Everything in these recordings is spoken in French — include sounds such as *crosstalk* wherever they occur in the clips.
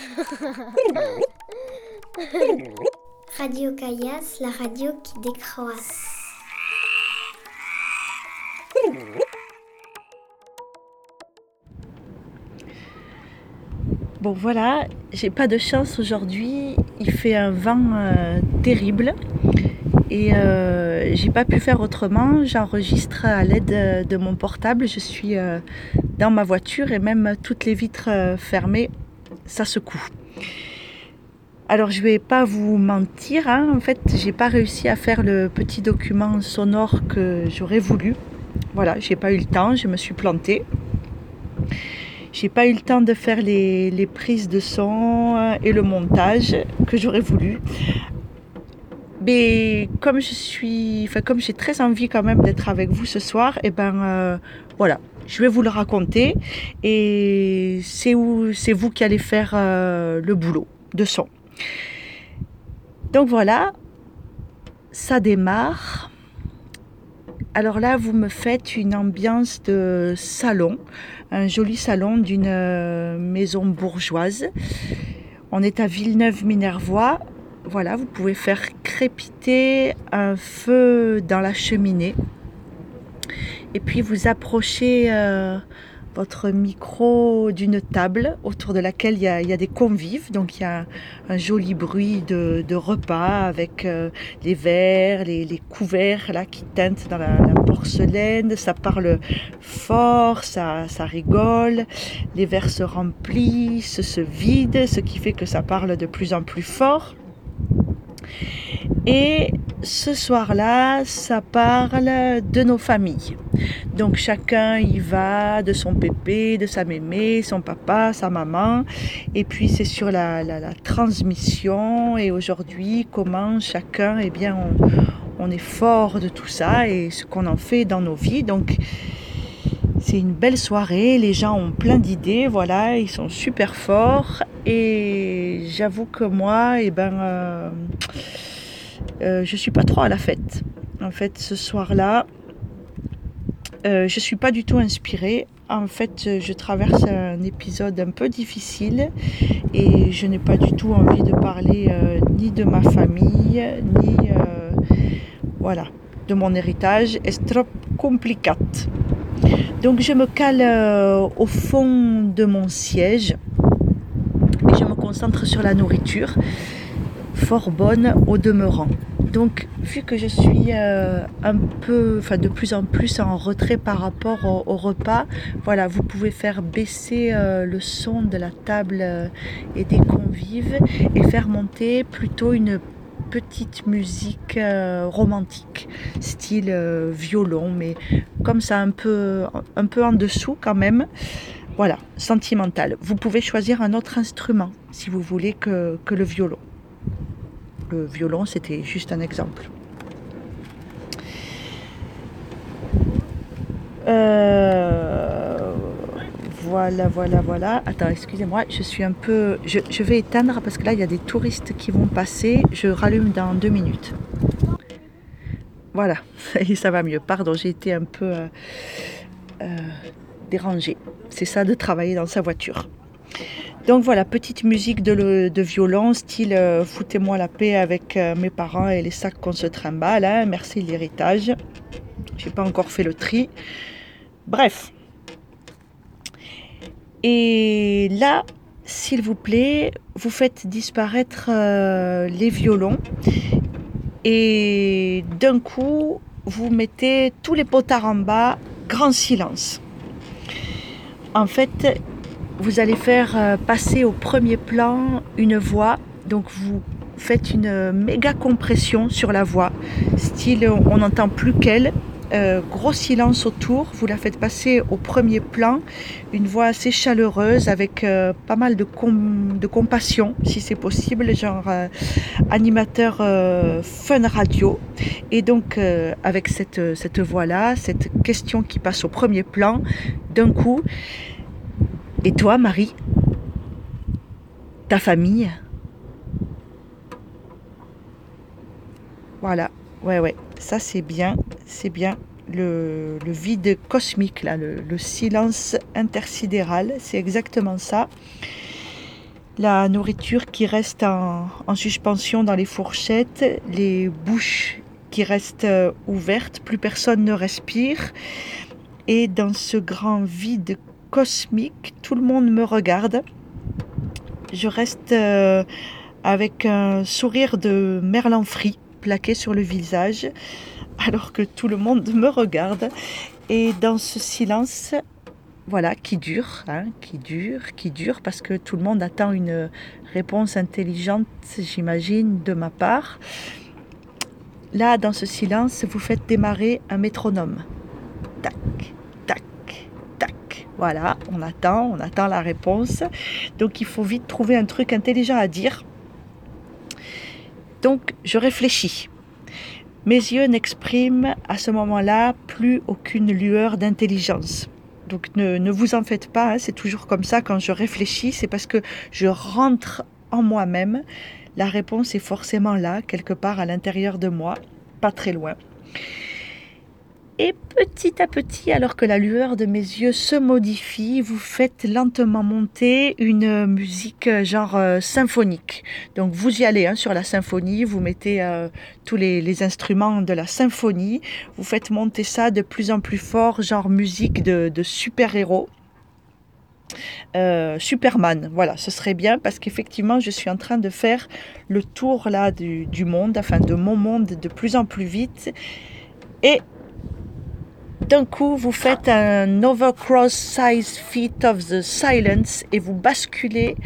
*laughs* Radio Caillasse, la radio qui décroisse. Bon voilà, j'ai pas de chance aujourd'hui, il fait un vent euh, terrible et euh, j'ai pas pu faire autrement. J'enregistre à l'aide de mon portable, je suis euh, dans ma voiture et même toutes les vitres fermées, ça secoue. Alors je vais pas vous mentir, hein, en fait j'ai pas réussi à faire le petit document sonore que j'aurais voulu. Voilà, j'ai pas eu le temps, je me suis plantée. J'ai pas eu le temps de faire les, prises de son euh, et le montage que j'aurais voulu. Mais comme je suis, enfin comme j'ai très envie quand même d'être avec vous ce soir, et eh ben euh, voilà, je vais vous le raconter et c'est vous qui allez faire euh, le boulot de son. Donc voilà, ça démarre. Alors là, vous me faites une ambiance de salon un joli salon d'une euh, maison bourgeoise. On est à Villeneuve-Minervois. Voilà, vous pouvez faire crépiter un feu dans la cheminée. Et puis vous approchez euh, votre micro d'une table autour de laquelle il y, a, des convives. Donc il y a un joli bruit de, repas avec euh, les verres, les, couverts là qui teintent dans la, porcelaine. Ça parle fort, ça, ça rigole. Les verres se remplissent, se vident, ce qui fait que ça parle de plus en plus fort. Et ce soir-là, ça parle de nos familles. Donc chacun y va de son pépé, de sa mémé, son papa, sa maman. Et puis c'est sur la, transmission et aujourd'hui comment chacun, eh bien, on, est fort de tout ça et ce qu'on en fait dans nos vies. Donc c'est une belle soirée, les gens ont plein d'idées, voilà, ils sont super forts. Et j'avoue que moi, eh ben... Euh, euh, je suis pas trop à la fête. En fait, ce soir-là, euh, je suis pas du tout inspirée. En fait, je traverse un épisode un peu difficile et je n'ai pas du tout envie de parler euh, ni de ma famille, ni voilà, de mon héritage. C'est trop compliqué. Donc je me cale au fond de mon siège et je me concentre sur la nourriture, fort bonne au demeurant. Donc, vu que je suis euh, un peu, enfin de plus en plus en retrait par rapport au, repas, voilà, vous pouvez faire baisser euh, le son de la table euh, et des convives et faire monter plutôt une petite musique romantique, style violon, mais comme ça un peu, un peu en dessous quand même. Voilà, sentimental. Vous pouvez choisir un autre instrument si vous voulez que le violon le violon, c'était juste un exemple. Euh, voilà, voilà, voilà. Attends, excusez-moi, je suis un peu... Je, vais éteindre parce que là, il y a des touristes qui vont passer. Je rallume dans deux minutes. Voilà, *laughs* et ça va mieux. Pardon, j'ai été un peu euh, euh, dérangée. C'est ça de travailler dans sa voiture. Donc voilà, petite musique de, violon, style euh, Foutez-moi la paix avec euh, mes parents et les sacs qu'on se trimballe. Hein, merci l'héritage. J'ai pas encore fait le tri. Bref. Et là, s'il vous plaît, vous faites disparaître euh, les violons. Et d'un coup, vous mettez tous les potards en bas, grand silence. En fait, vous allez faire euh, passer au premier plan une voix. Donc vous faites une méga compression sur la voix, style on n'entend plus qu'elle. Euh, gros silence autour, vous la faites passer au premier plan, une voix assez chaleureuse avec euh, pas mal de, de compassion si c'est possible, genre animateur fun radio. Et donc avec cette, cette voix-là, cette question qui passe au premier plan, d'un coup, et toi, Marie Ta famille Voilà, ouais, ouais, ça c'est bien, c'est bien. Le, vide cosmique, le, silence intersidéral, c'est exactement ça. la nourriture qui reste en, en suspension dans les fourchettes, les bouches qui restent euh, ouvertes, plus personne ne respire. Et dans ce grand vide cosmique, tout le monde me regarde. Je reste euh, avec un sourire de merlan frit plaqué sur le visage, *laughs* alors que tout le monde me regarde. Et dans ce silence, voilà, qui dure, hein, qui dure, qui dure, parce que tout le monde attend une réponse intelligente, j'imagine, de ma part. Là, dans ce silence, vous faites démarrer un métronome. Tac. Voilà, on attend, on attend la réponse. Donc il faut vite trouver un truc intelligent à dire. Donc je réfléchis. Mes yeux n'expriment à ce moment-là plus aucune lueur d'intelligence. Donc ne, vous en faites pas, hein, c'est toujours comme ça quand je réfléchis, c'est parce que je rentre en moi-même la réponse est forcément là, quelque part à l'intérieur de moi, pas très loin. Et petit à petit, alors que la lueur de mes yeux se modifie, vous faites lentement monter une musique euh, genre euh, symphonique. Donc vous y allez hein, sur la symphonie, vous mettez euh, tous les, instruments de la symphonie, vous faites monter ça de plus en plus fort, genre musique de, super-héros. Superman. Voilà, ce serait bien parce qu'effectivement, je suis en train de faire le tour là du, du, monde, enfin de mon monde de plus en plus vite. Et d'un coup, vous faites un overcross size feet of the silence et vous basculez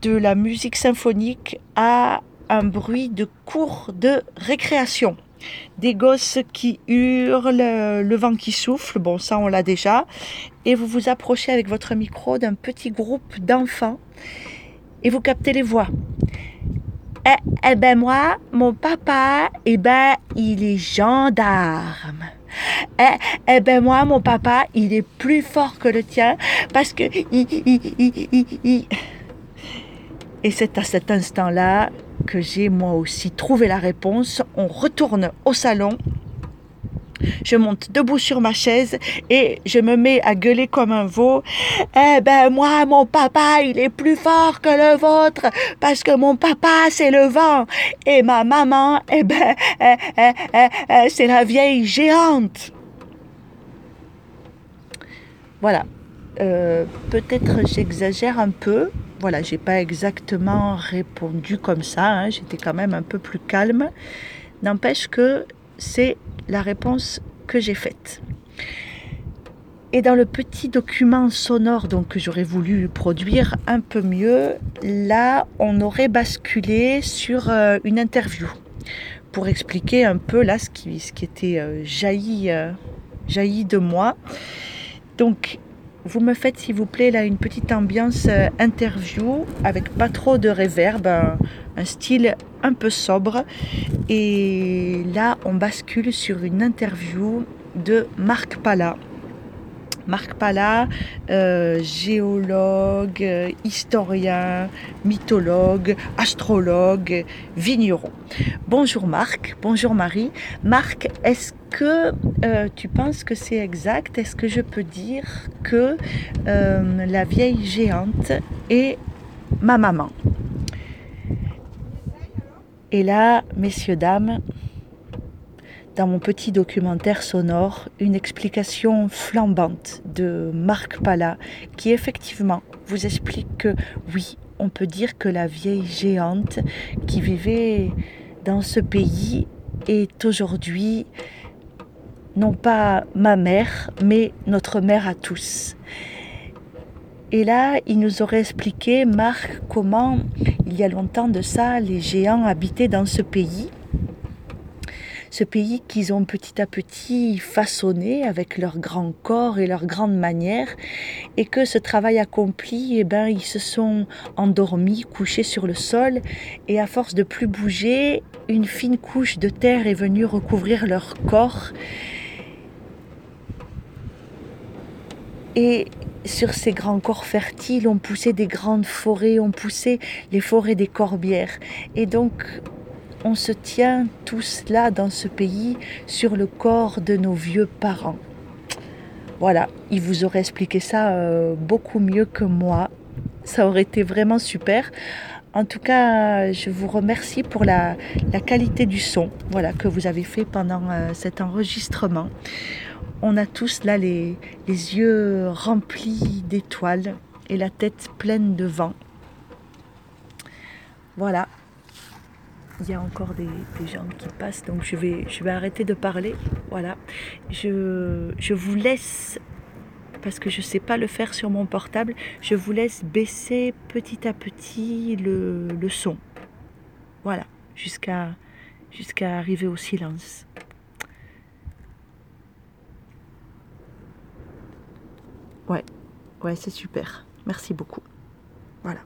de la musique symphonique à un bruit de cours de récréation des gosses qui hurlent, le vent qui souffle, bon ça on l'a déjà, et vous vous approchez avec votre micro d'un petit groupe d'enfants et vous captez les voix. Eh, eh, ben moi, mon papa, eh ben il est gendarme. Eh, eh ben moi, mon papa, il est plus fort que le tien parce que... Et c'est à cet instant-là que j'ai moi aussi trouvé la réponse. On retourne au salon. Je monte debout sur ma chaise et je me mets à gueuler comme un veau. Eh ben moi, mon papa, il est plus fort que le vôtre parce que mon papa, c'est le vent et ma maman, eh ben, eh, eh, eh, c'est la vieille géante. Voilà. Euh, Peut-être j'exagère un peu, voilà, j'ai pas exactement répondu comme ça, hein, j'étais quand même un peu plus calme. N'empêche que c'est la réponse que j'ai faite. Et dans le petit document sonore donc, que j'aurais voulu produire un peu mieux, là, on aurait basculé sur euh, une interview pour expliquer un peu là ce qui, était euh, jailli, euh, jailli de moi. Donc, vous me faites s'il vous plaît là une petite ambiance euh, interview avec pas trop de réverb, un, un, style un peu sobre. Et là, on bascule sur une interview de Marc Pala. Marc Pala, euh, géologue, euh, historien, mythologue, astrologue, vigneron. Bonjour Marc, bonjour Marie. Marc, est-ce que euh, tu penses que c'est exact? Est-ce que je peux dire que la vieille géante est ma maman? Et là, messieurs, dames, dans mon petit documentaire sonore une explication flambante de Marc Pala qui effectivement vous explique que oui, on peut dire que la vieille géante qui vivait dans ce pays est aujourd'hui non pas ma mère, mais notre mère à tous. Et là, il nous aurait expliqué, Marc, comment, il y a longtemps de ça, les géants habitaient dans ce pays ce pays qu'ils ont petit à petit façonné avec leur grand corps et leur grande manière, et que ce travail accompli, eh ben, ils se sont endormis, couchés sur le sol, et à force de plus bouger, une fine couche de terre est venue recouvrir leur corps. Et sur ces grands corps fertiles, on poussait des grandes forêts, on poussait les forêts des corbières. Et donc, on se tient tous là dans ce pays sur le corps de nos vieux parents. Voilà, il vous aurait expliqué ça euh, beaucoup mieux que moi. ça aurait été vraiment super. En tout cas, je vous remercie pour la, qualité du son voilà, que vous avez fait pendant euh, cet enregistrement. On a tous là les yeux remplis d'étoiles et la tête pleine de vent. Voilà. Il y a encore des, des gens qui passent, donc je vais, arrêter de parler. Voilà. Je, vous laisse, parce que je ne sais pas le faire sur mon portable, je vous laisse baisser petit à petit le, le son. Voilà. Jusqu'à jusqu'à arriver au silence. Ouais, ouais, c'est super. Merci beaucoup. Voilà.